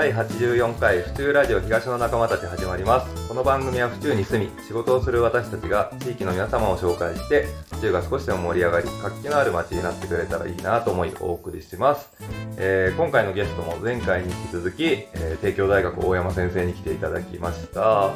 第84回府中ラジオ東の仲間たち始まります。この番組は府中に住み仕事をする私たちが地域の皆様を紹介して府中が少しでも盛り上がり活気のある街になってくれたらいいなと思いお送りします、えー今回のゲストも前回に引き続き、えー帝京大学大山先生に来ていただきました、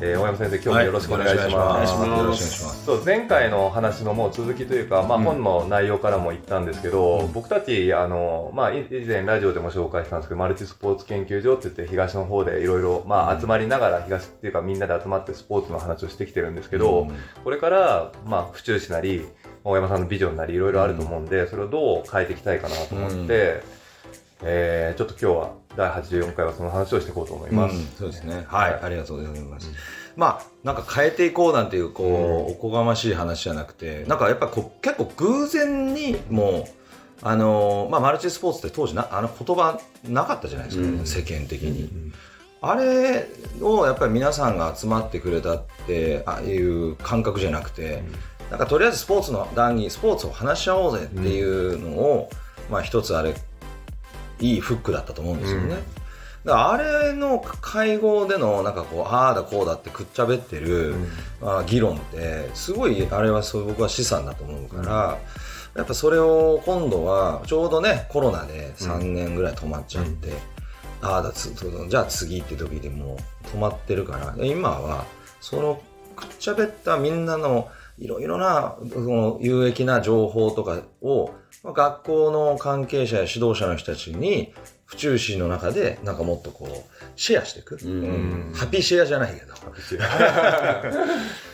えー大山先生今日もよろしくお願い。します,、よろしくお願いします。よろしくお願いします。そう前回の話のもう続きというか、まあ、うん。本の内容からも言ったんですけど、僕たちあの、まあ、い以前ラジオでも紹介したんですけどマルチスポーツ研究所って言って東の方でいろいろまあ集まりながら東っていうかみんなで集まってスポーツの話をしてきてるんですけど、うん。これから、まあ、府中市なり大山さんのビジョンなりいろいろあると思うんで、それをどう変えていきたいかなと思って、うんえーちょっと今日は第84回はその話をしていこうと思います。うんそうですね。はい、はいありがとうございます。まあ、なんか変えていこうなんていう、こう、うんおこがましい話じゃなくて、なんかやっぱこう結構偶然にもう、あのーまあ、マルチスポーツって当時な、あの言葉なかったじゃないですか、うん世間的に。あれをやっぱり皆さんが集まってくれたって、ああいう感覚じゃなくて、なんかとりあえずスポーツの談義、スポーツを話し合おうぜっていうのを、まあ一つあれ、いいフックだったと思うんですよね。うんあれの会合でのなんかこうああだこうだってくっちゃべってる、まあ、議論ってすごいあれはそう僕は資産だと思うから、やっぱそれを今度はちょうどねコロナで3年ぐらい止まっちゃって、ああだつじゃあ次って時でもう止まってるから今はそのくっちゃべったみんなのいろいろなその有益な情報とかをまあ学校の関係者や指導者の人たちに府中市の中でなんかもっとこうシェアしていく、うん。ハッピーシェアじゃないけど。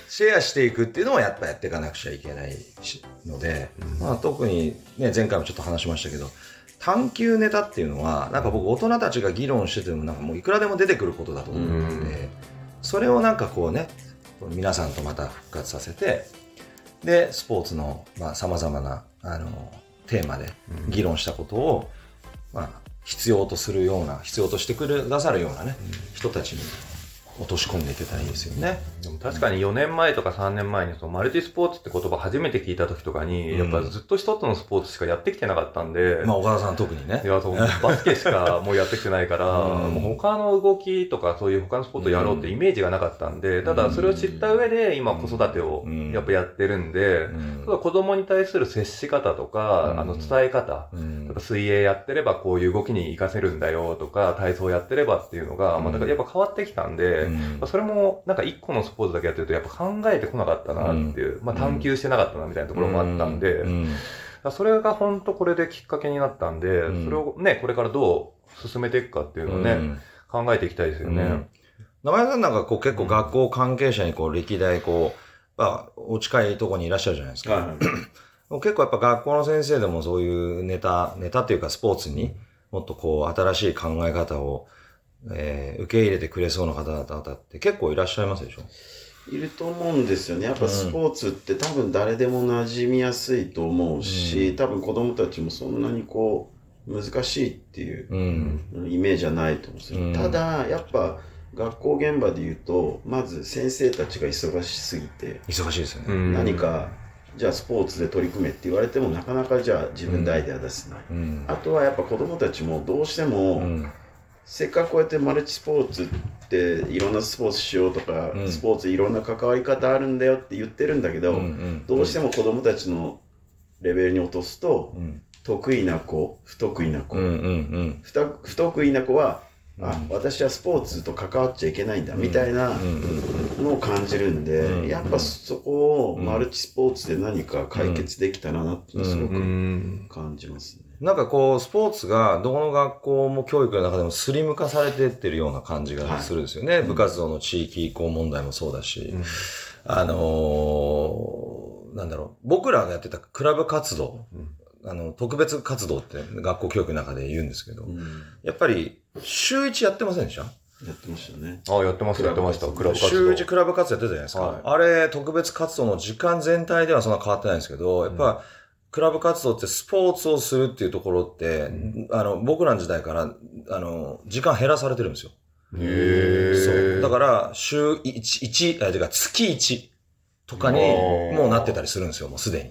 シェア。していくっていうのをやっぱやっていかなくちゃいけないしので、まあ、特に、ね、前回もちょっと話しましたけど探求ネタっていうのはなんか僕大人たちが議論しててもなんかもういくらでも出てくることだと思うので、うん。それをなんかこうね皆さんとまた復活させてでスポーツのさまざ、まなあのテーマで議論したことを、まあ、必要とするような必要としてくださるようなね、人たちに落とし込んでいけたらいいですよね。でも確かに4年前とか3年前にそのマルチスポーツって言葉初めて聞いた時とかに、うん。やっぱずっと一つのスポーツしかやってきてなかったんで、まあ、岡田さん特にね。い。やそうバスケしかもうやってきてないから、うん。もう他の動きとかそういう他のスポーツをやろうってイメージがなかったんで、ただそれを知った上で今子育てをうん。やっぱやってるんで、うん。子供に対する接し方とか、うん。あの伝え方、うん水泳やってればこういう動きに活かせるんだよとか、体操やってればっていうのが、まあ、だからやっぱ変わってきたんで、うん。まあそれもなんか一個のスポーツだけやってるとやっぱ考えてこなかったなっていう、まあ探求してなかったなみたいなところもあったんで、うん。らそれが本当これできっかけになったんで、うん。それをね、これからどう進めていくかっていうのをね、うん。考えていきたいですよね。うん。名前さんなんかこう結構学校関係者にこう歴代こう、まあ、お近いところにいらっしゃるじゃないですか。はい結構やっぱ学校の先生でもそういうネタ、ネタっていうかスポーツにもっとこう新しい考え方を、えー受け入れてくれそうな方々って結構いらっしゃいますでしょ？いると思うんですよね。やっぱスポーツって多分誰でも馴染みやすいと思うし、うん多分子供たちもそんなにこう、難しいっていううん。イメージはないと思うんですよ。うんただ、やっぱ学校現場で言うと、まず先生たちが忙しすぎて、忙しいですよね。うん何か、じゃあスポーツで取り組めって言われてもなかなかじゃあ自分でアイデア出せない。うん。あとはやっぱ子供たちもどうしても、うん。せっかくこうやってマルチスポーツっていろんなスポーツしようとか、うんスポーツいろんな関わり方あるんだよって言ってるんだけど、うんどうしても子供たちのレベルに落とすと、うん。得意な子不得意な子、うん。うん。ふた不得意な子は、あうん私はスポーツと関わっちゃいけないんだ、みたいなうん。のを感じるんで、うん。やっぱそこをうんマルチスポーツで何か解決できたらなってすごうくん。感じますね。なんかこう、スポーツがどこの学校も教育の中でもスリム化されてってるような感じがするんですよね。部活動の地域移行問題もそうだし、うん。あのーなんだろう、僕らがやってたクラブ活動、あの、特別活動って学校教育の中で言うんですけど、うん。やっぱり週一やってませんでした？やってましたね。あ、やってました、やってました。クラブ活動。週一クラブ活動やってたじゃないですか。はいあれ、特別活動の時間全体ではそんな変わってないんですけど、やっぱ、クラブ活動ってスポーツをするっていうところって、あの、僕らの時代から、あの、時間減らされてるんですよ。へそだから、週1、一あ、てか月1とかにもうなってたりするんですよ、もうすでに。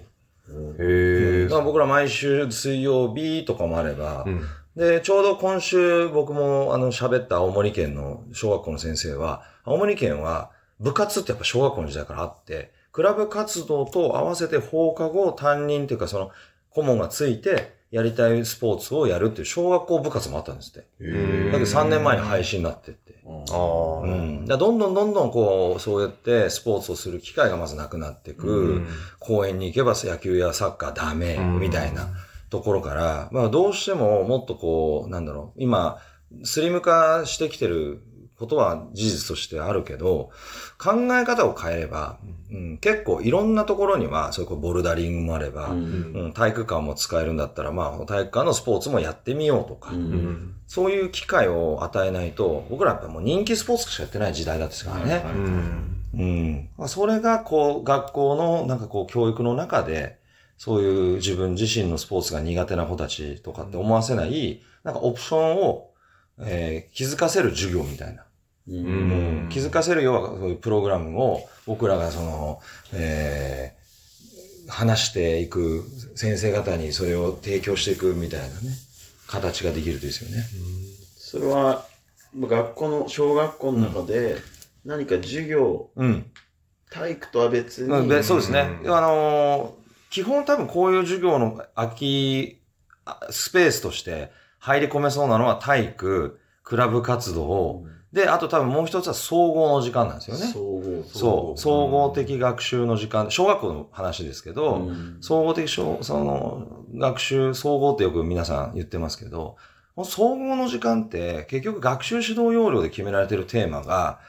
へーだから僕ら毎週水曜日とかもあれば、うんで、ちょうど今週僕もあの喋った青森県の小学校の先生は、青森県は部活ってやっぱ小学校の時代からあって、クラブ活動と合わせて放課後担任というかその顧問がついてやりたいスポーツをやるっていう小学校部活もあったんですって。ーだけど3年前に廃止になってって。ああ。うん。だどんどんどんどんこう、そうやってスポーツをする機会がまずなくなっていく。うん公園に行けば野球やサッカーダメ、うんみたいなところから、まあどうしてももっとこう、なんだろう、今、スリム化してきてることは事実としてあるけど、考え方を変えれば、うん、結構いろんなところには、そういうボルダリングもあれば、うん体育館も使えるんだったら、まあ体育館のスポーツもやってみようとか、うん。そういう機会を与えないと、僕らやっぱもう人気スポーツしかやってない時代だったからね。うん。うん。まあそれが、こう、学校の、なんかこう、教育の中で、そういう自分自身のスポーツが苦手な子たちとかって思わせない、なんかオプションを、えー気づかせる授業みたいな。うんうん気づかせるようなそういうプログラムを、僕らがその、えー話していく先生方にそれを提供していくみたいなね、形ができるといいですよね。それは、学校の、小学校の中で、何か授業、うん。体育とは別うんに、でそうですね。うんあのー基本多分こういう授業の空きあスペースとして入り込めそうなのは体育、クラブ活動、で、あと多分もう一つは総合の時間なんですよね。総合。そう。総合的学習の時間、小学校の話ですけど、うん総合的小、その、学習、総合ってよく皆さん言ってますけど、総合の時間って結局学習指導要領で決められてるテーマが、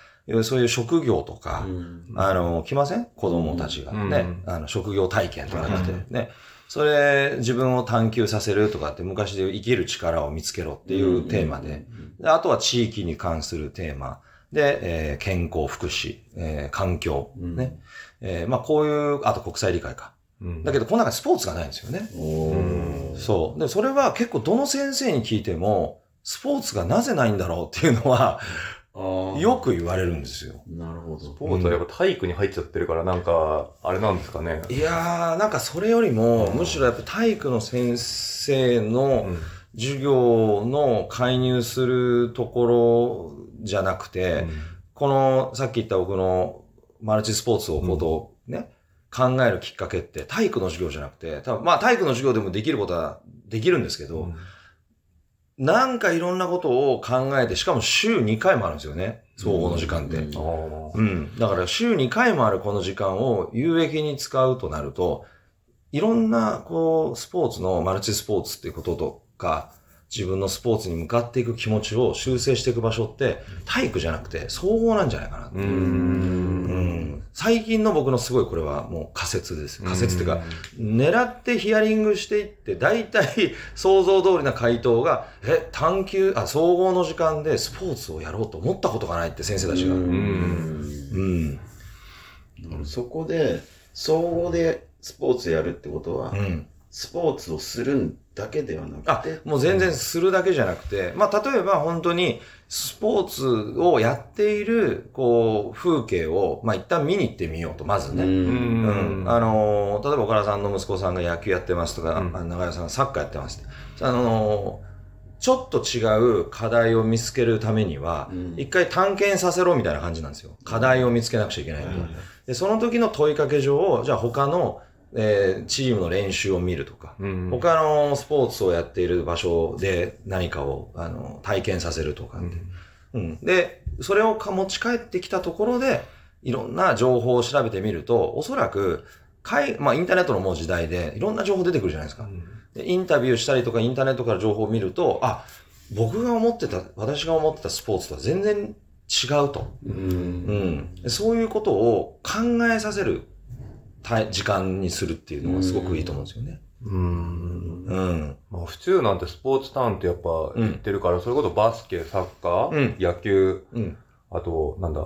そういう職業とか、うん。あの、来ません？子供たちが。ね、うん。あの、職業体験とかって、うん。ね。それ、自分を探求させるとかって、昔で生きる力を見つけろっていうテーマで、であとは地域に関するテーマ。で、えー健康、福祉、えー環境、うん。ね。えーまあこういう、あと国際理解か。うん。だけど、この中にスポーツがないんですよね。そう。で、それは結構どの先生に聞いても、スポーツがなぜないんだろうっていうのは、よく言われるんですよ。なるほど。スポーツはやっぱ体育に入っちゃってるから、なんか、あれなんですかね。いやー、なんかそれよりも、うんむしろやっぱ体育の先生うのん授業の介入するところじゃなくて、この、さっき言った僕のマルチスポーツをことをね、考えるきっかけって体育の授業じゃなくて、多分まあ体育の授業でもできることはできるんですけど、なんかいろんなことを考えて、しかも週2回もあるんですよね、総合の時間って。うん。だから週2回もあるこの時間を有益に使うとなると、いろんな、こう、スポーツのマルチスポーツっていうこととか、自分のスポーツに向かっていく気持ちを修正していく場所って、体育じゃなくて総合なんじゃないかなってう。いう。最近の僕のすごいこれはもう仮説です。仮説っていうか、狙ってヒアリングしていって、大体想像通りな回答が、え、探求、あ、総合の時間でスポーツをやろうと思ったことがないって先生たちが。ううん。んそこで、総合でスポーツやるってことは、うん。スポーツをするだけではなあくて、、もう全然するだけじゃなくて、まあ、例えば本当にスポーツをやっている、こう、風景を、まあ、一旦見に行ってみようと、まずね。ううんん。あのー、例えば岡田さんの息子さんが野球やってますとか、うんあ長屋さんがサッカーやってますって。あのー、ちょっと違う課題を見つけるためには、うん一回探検させろみたいな感じなんですよ。課題を見つけなくちゃいけないんで。で、その時の問いかけ上、じゃあ他の、えーチームの練習を見るとか、うん。他のスポーツをやっている場所で何かをあの体験させるとかって、うん。で、それをか持ち帰ってきたところで、いろんな情報を調べてみると、おそらく、海まあ、インターネットのもう時代で、いろんな情報出てくるじゃないですか。でインタビューしたりとか、インターネットから情報を見ると、あ、僕が思ってた、私が思ってたスポーツとは全然違うと。うん。うん。そういうことを考えさせるた時間にするっていうのがすごくいいと思うんですよね。うん。うん。まあ、府中なんてスポーツタウンってやっぱ言ってるから、それこそバスケ、サッカー、うん野球、うん。あと、なんだ、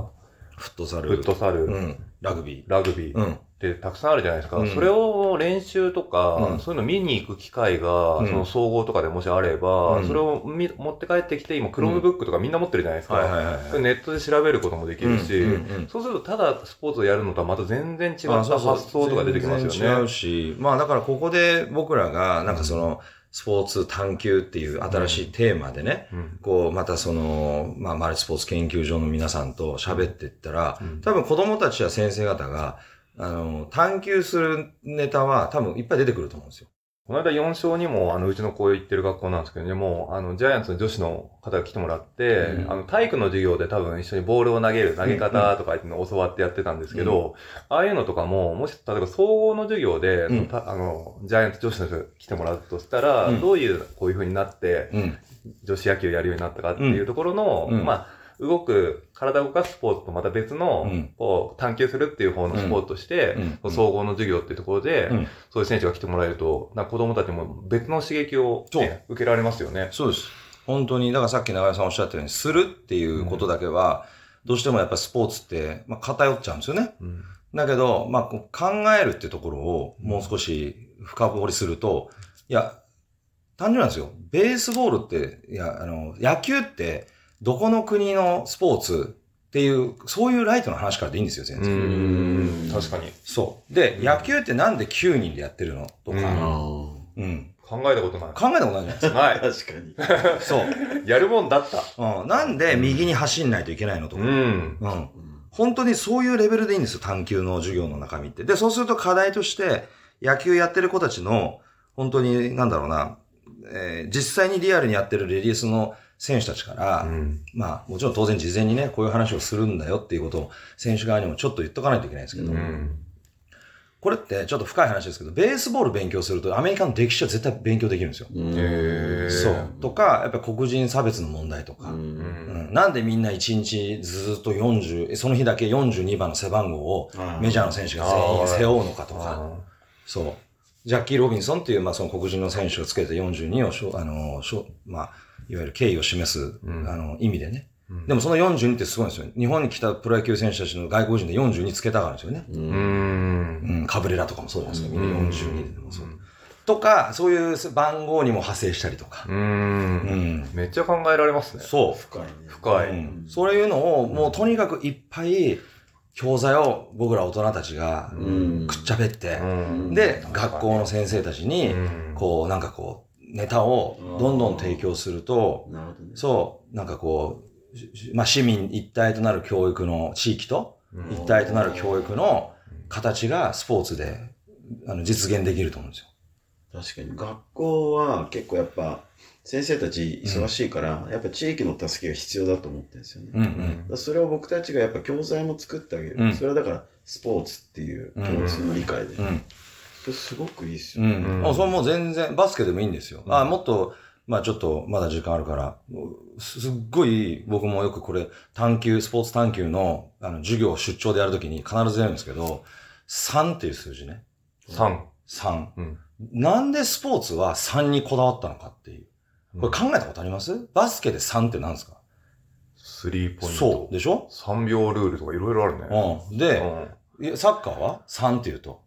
フットサル。フットサル、うん。ラグビー。ラグビー。っうん。てたくさんあるじゃないですか。うん。それを練習とか、うん。そういうの見に行く機会が、うん。その総合とかでもしあれば、うん。それをみ持って帰ってきて、今、クロームブックとかみんな持ってるじゃないですか。はいはいはいネットで調べることもできるし、そうするとただスポーツをやるのとはまた全然違ったあそうそう。発想とか出てきますよね。全然違うし、まあだからここで僕らが、なんかその、スポーツ探求っていう新しいテーマでね、うん。こう、またその、まあ、マルチスポーツ研究所の皆さんと喋っていったら、うん多分子供たちや先生方が、あの、探求するネタは多分いっぱい出てくると思うんですよ。この間4勝にも、あの、うちの子行ってる学校なんですけどね、もう、あの、ジャイアンツの女子の方が来てもらって、うん。あの、体育の授業で多分一緒にボールを投げる、投げ方とかっていうのを教わってやってたんですけど、ああいうのとかも、もし、例えば総合の授業で、うん。あの、ジャイアンツ女子の人が来てもらうとしたら、うん。どういう、こういう風になって、うん。女子野球やるようになったかっていうところの、うん。まあ、動く、体を動かすスポーツとまた別の、うんこう、探求するっていう方のスポーツとして、うん総合の授業っていうところで、うんそういう選手が来てもらえると、な子供たちも別の刺激を、ね、受けられますよね。そうです。本当に、だからさっき長谷さんおっしゃったように、するっていうことだけは、どうしてもやっぱスポーツって、まあ、偏っちゃうんですよね。うん。だけど、まあ、考えるってところをもう少し深掘りすると、いや、単純なんですよ。ベースボールって、いや、あの、野球って、どこの国のスポーツっていう、そういうライトの話からでいいんですよ、全う然。ん。確かに。そう。で、野球ってなんで9人でやってるのとか、うんあうん。考えたことない。考えたことないじゃないですか。ない。あ。確かに。そう。やるもんだった。うん。なんで右に走んないといけないのとか。うん。うん。本当にそういうレベルでいいんですよ、探求の授業の中身って。で、そうすると課題として、野球やってる子たちの、本当に、なんだろうな、えー実際にリアルにやってるレディースの選手たちから、うん。まあ、もちろん当然事前にね、こういう話をするんだよっていうことを選手側にもちょっと言っとかないといけないんですけど、うん。これってちょっと深い話ですけど、ベースボール勉強するとアメリカの歴史は絶対勉強できるんですよ。うんへーそう。とか、やっぱり黒人差別の問題とか、ううんうんなんでみんな1日ずっと40、その日だけ42番の背番号をメジャーの選手が全員背負うのかとか、あそう。ジャッキー・ロビンソンっていう、まあ、その黒人の選手がつけた42をしょ、あの、しょ、まあ、いわゆる敬意を示す、うんあの、意味でね。うんでもその42ってすごいんですよ。日本に来たプロ野球選手たちの外国人で42つけたからですよね。うんん。うん、カブレラとかもそうじゃないですか。みんな42でもそう。うんとか、そういう番号にも派生したりとか。う。うんん。めっちゃ考えられますね。そう。深いね。深い。うんそういうのを、もうとにかくいっぱい、教材を僕ら大人たちがうんくっちゃべって、うんで、学校の先生たちに、うんこう、なんかこう、ネタをどんどん提供すると、なるほどね。そう、なんかこう、しまあ、市民一体となる教育の地域とうん一体となる教育の形がスポーツであの実現できると思うんですよ。確かに。学校は結構やっぱ、先生たち忙しいから、やっぱ地域の助けが必要だと思ってるんですよね。うんうん。らそれを僕たちがやっぱ教材も作ってあげる。うんそれはだから、スポーツっていう共通の理解で。うん。それすごくいいですうよ。ん。あそれもう全然、バスケでもいいんですよ。あ、もっと、まあちょっと、まだ時間あるから、すすっごい、僕もよくこれ、探求、スポーツ探求の、あの、授業出張でやるときに必ずやるんですけど、3っていう数字ね。三。3。うん。なんでスポーツは3にこだわったのかっていう。これ考えたことあります？バスケで3って何ですか？スリーポイント。そう。でしょ？3秒ルールとかいろいろあるね。うん。で、うんサッカーは？$3 って言うと、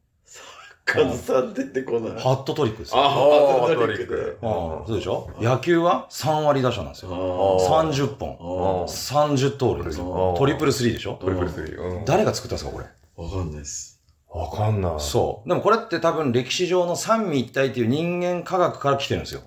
カズさん出てこない。ハットトリックですよ。あハットトリックで。うん。そうでしょ？野球は3割打者なんですよ。あー30本。あー30盗塁ですよ。トリプルスリーでしょ？トリプルスリー。うん。誰が作ったんですか、これ？わかんないです。わかんない。そう。でもこれって多分歴史上の三位一体っていう人間科学から来てるんですよ。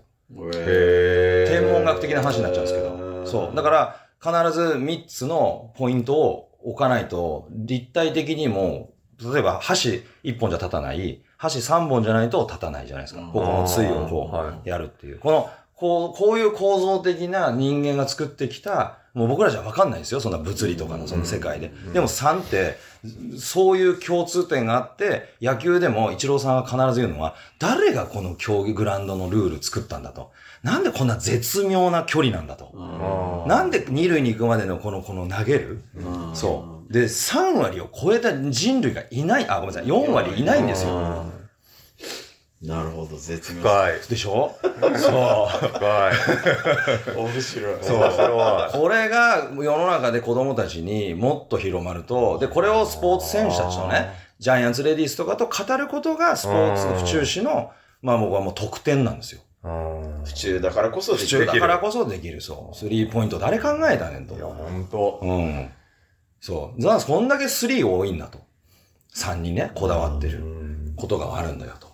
へー天文学的な話になっちゃうんですけへど。ーそう。だから、必ず3つのポイントを置かないと、立体的にも、例えば箸1本じゃ立たない、箸3本じゃないと立たないじゃないですか。うんここの対をこはうやるっていう。この、こう、こういう構造的な人間が作ってきた、もう僕らじゃわかんないですよ。そんな物理とかのその世界で。うんでも3って、そういう共通点があって、野球でもイチローさんが必ず言うのは、誰がこの競技グラウンドのルール作ったんだと。なんでこんな絶妙な距離なんだと。なんで二塁に行くまでのこの、この投げる？そう。で、3割を超えた人類がいない、あ、ごめんなさい、4割いないんですよ。よ。なるほど、絶妙。深い。でしょ？そう。深い。面白い。そう面白い。これが世の中で子供たちにもっと広まると、で、これをスポーツ選手たちとね、ジャイアンツレディースとかと語ることがスポーツ府中市の、まあ僕はもう得点なんですよ。うん。府中だからこそで府きる中だからこそできる、そう。スリーポイント誰考えたねんとい。や、ほんと。うん。そう。だからこんだけスリー多いんだと。3にね、こだわってるうんことがあるんだよと。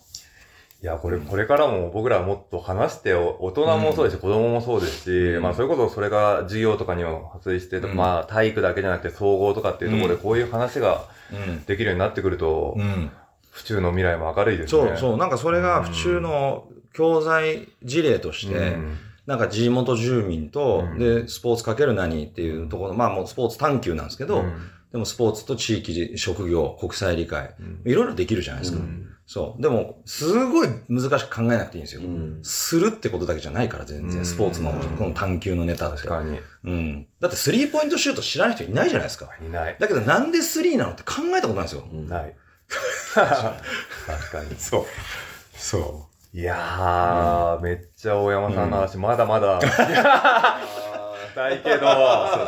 いや、これ、これからも僕らはもっと話して、お大人もそうですし、子供もそうですし、うんまあ、それこそそれが授業とかにも発生して、うんまあ、体育だけじゃなくて総合とかっていうところで、うんこういう話がうん。できるようになってくると、うん。府中の未来も明るいですね。そうそう。なんかそれが府中の教材事例として、うんなんか地元住民と、うんで、スポーツかける何っていうところ、まあもうスポーツ探求なんですけど、うんでもスポーツと地域、職業、国際理解、うんいろいろできるじゃないですか。うんそう。でも、すごい難しく考えなくていいんですよ。うんするってことだけじゃないから、全うん然。スポーツのこの探求のネタって。確かに。うん。だってスリーポイントシュート知らない人いないじゃないですか。いない。だけどなんでスリーなのって考えたことないんですよ。うんない。確かに。そう。そいやー、めっちゃ大山さんの話、まだまだ、したいけど、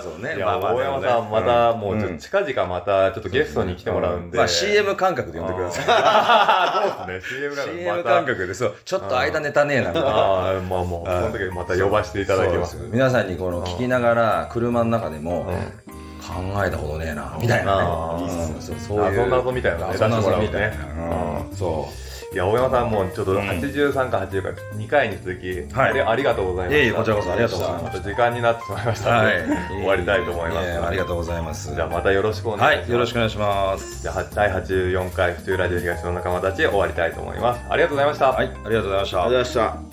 そうそうね。いや、大山さん、また、もう、近々また、ちょっとゲストに来てもらうんで。まあ CM 感覚で呼ん。でください。そうですね、CM が CM 感覚で、そう、ちょっと間ネタねえな、みたいな。ああ、まあもう、その時また呼ばせていただきます。皆さん。にこの聞きながら、車の中でも、考えたことねえな、みたいなねそうそういう。謎々みたいな謎々出してもらうねみたいな。うん。そいや、大山さんもちょっとうん83か80か2回に続き、はいでありがとうございました。いえいえこちらこそありがとうございましたちょっと時間になってしまいましう。たので、はい。終わりたいと思います。ええありがとうございます。じゃあまたよろしくお願いしはます。い、よろしくお願いします。じゃあ第84回府中ラジオ東の仲間たち終わりたいと思います。ありがとうございました。はい、ありがとうございました。ありがとうございまし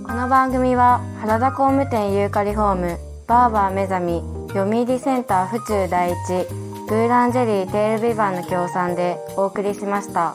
た。この番組は原田工務店ユーカリホームバーバー目覚み読売センター府中第一ブーランジェリーテールビバンの協賛でお送りしました。